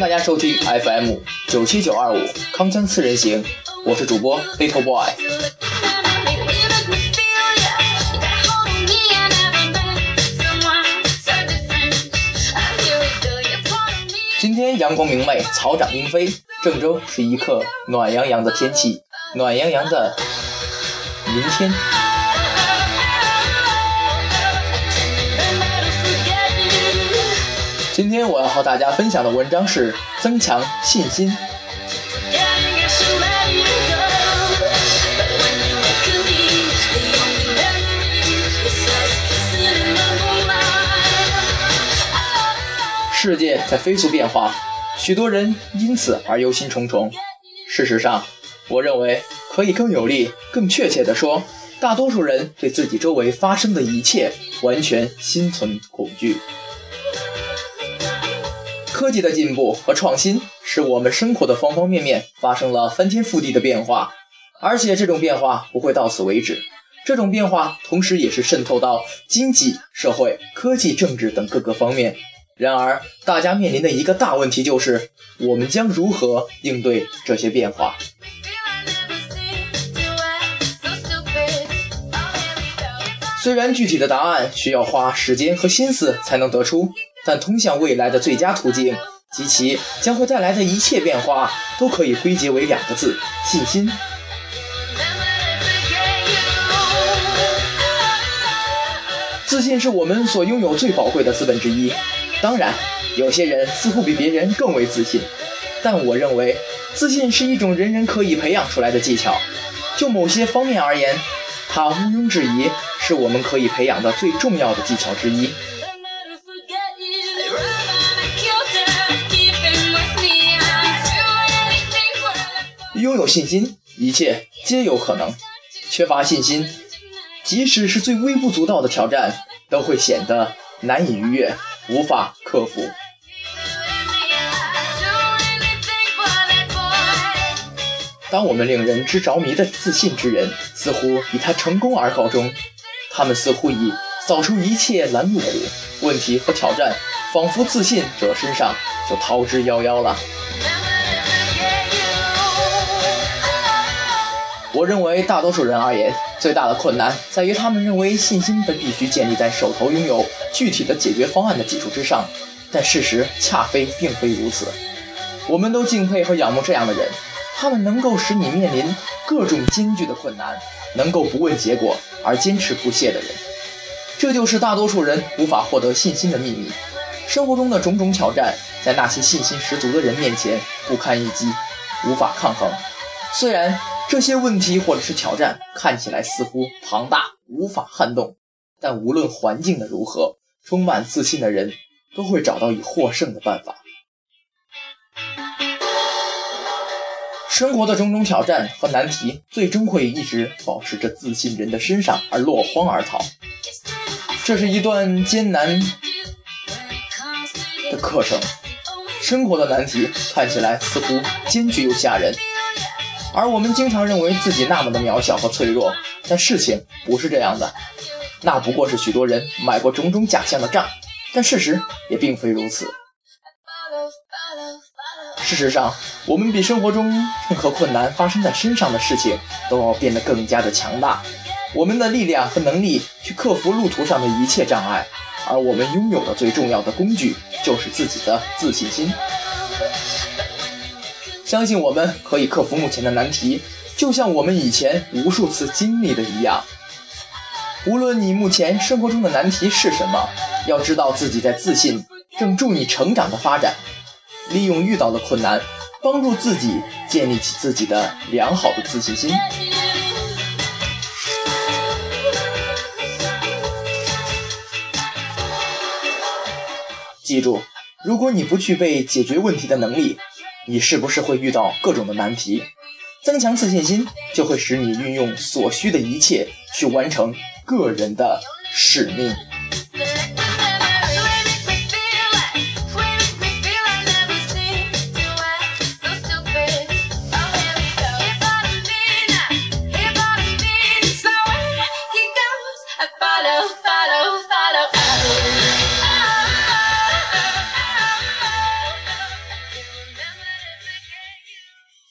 大家收听 FM 九七九二五康江四人行，我是主播 Little Boy。今天阳光明媚，草长莺飞，郑州是一刻暖洋洋的天气，暖洋洋的明天。今天我要和大家分享的文章是增强信心。世界在飞速变化，许多人因此而忧心忡忡。事实上，我认为可以更有力、更确切地说，大多数人对自己周围发生的一切完全心存恐惧。科技的进步和创新，使我们生活的方方面面发生了翻天覆地的变化，而且这种变化不会到此为止。这种变化同时也是渗透到经济社会、科技、政治等各个方面。然而，大家面临的一个大问题就是：我们将如何应对这些变化？虽然具体的答案需要花时间和心思才能得出，但通向未来的最佳途径及其将会带来的一切变化，都可以归结为两个字：信心。自信是我们所拥有最宝贵的资本之一。当然，有些人似乎比别人更为自信，但我认为，自信是一种人人可以培养出来的技巧。就某些方面而言，它毋庸置疑是我们可以培养的最重要的技巧之一。拥有信心，一切皆有可能；缺乏信心，即使是最微不足道的挑战，都会显得难以逾越。无法克服。当我们令人之着迷的自信之人，似乎以他成功而告终，他们似乎已扫除一切拦路虎、问题和挑战，仿佛自信者身上就逃之夭夭了。我认为，大多数人而言，最大的困难在于他们认为信心本必须建立在手头拥有具体的解决方案的基础之上，但事实恰非并非如此。我们都敬佩和仰慕这样的人，他们能够使你面临各种艰巨的困难，能够不问结果而坚持不懈的人。这就是大多数人无法获得信心的秘密。生活中的种种挑战，在那些信心十足的人面前不堪一击，无法抗衡。虽然。这些问题或者是挑战看起来似乎庞大无法撼动，但无论环境的如何，充满自信的人都会找到以获胜的办法。生活的种种挑战和难题，最终会一直保持着自信人的身上而落荒而逃。这是一段艰难的课程。生活的难题看起来似乎艰巨又吓人。而我们经常认为自己那么的渺小和脆弱，但事情不是这样的，那不过是许多人买过种种假象的账，但事实也并非如此。事实上，我们比生活中任何困难发生在身上的事情都要变得更加的强大，我们的力量和能力去克服路途上的一切障碍，而我们拥有的最重要的工具就是自己的自信心。相信我们可以克服目前的难题，就像我们以前无数次经历的一样。无论你目前生活中的难题是什么，要知道自己在自信正助你成长的发展。利用遇到的困难，帮助自己建立起自己的良好的自信心。记住，如果你不具备解决问题的能力，你是不是会遇到各种的难题？增强自信心，就会使你运用所需的一切去完成个人的使命。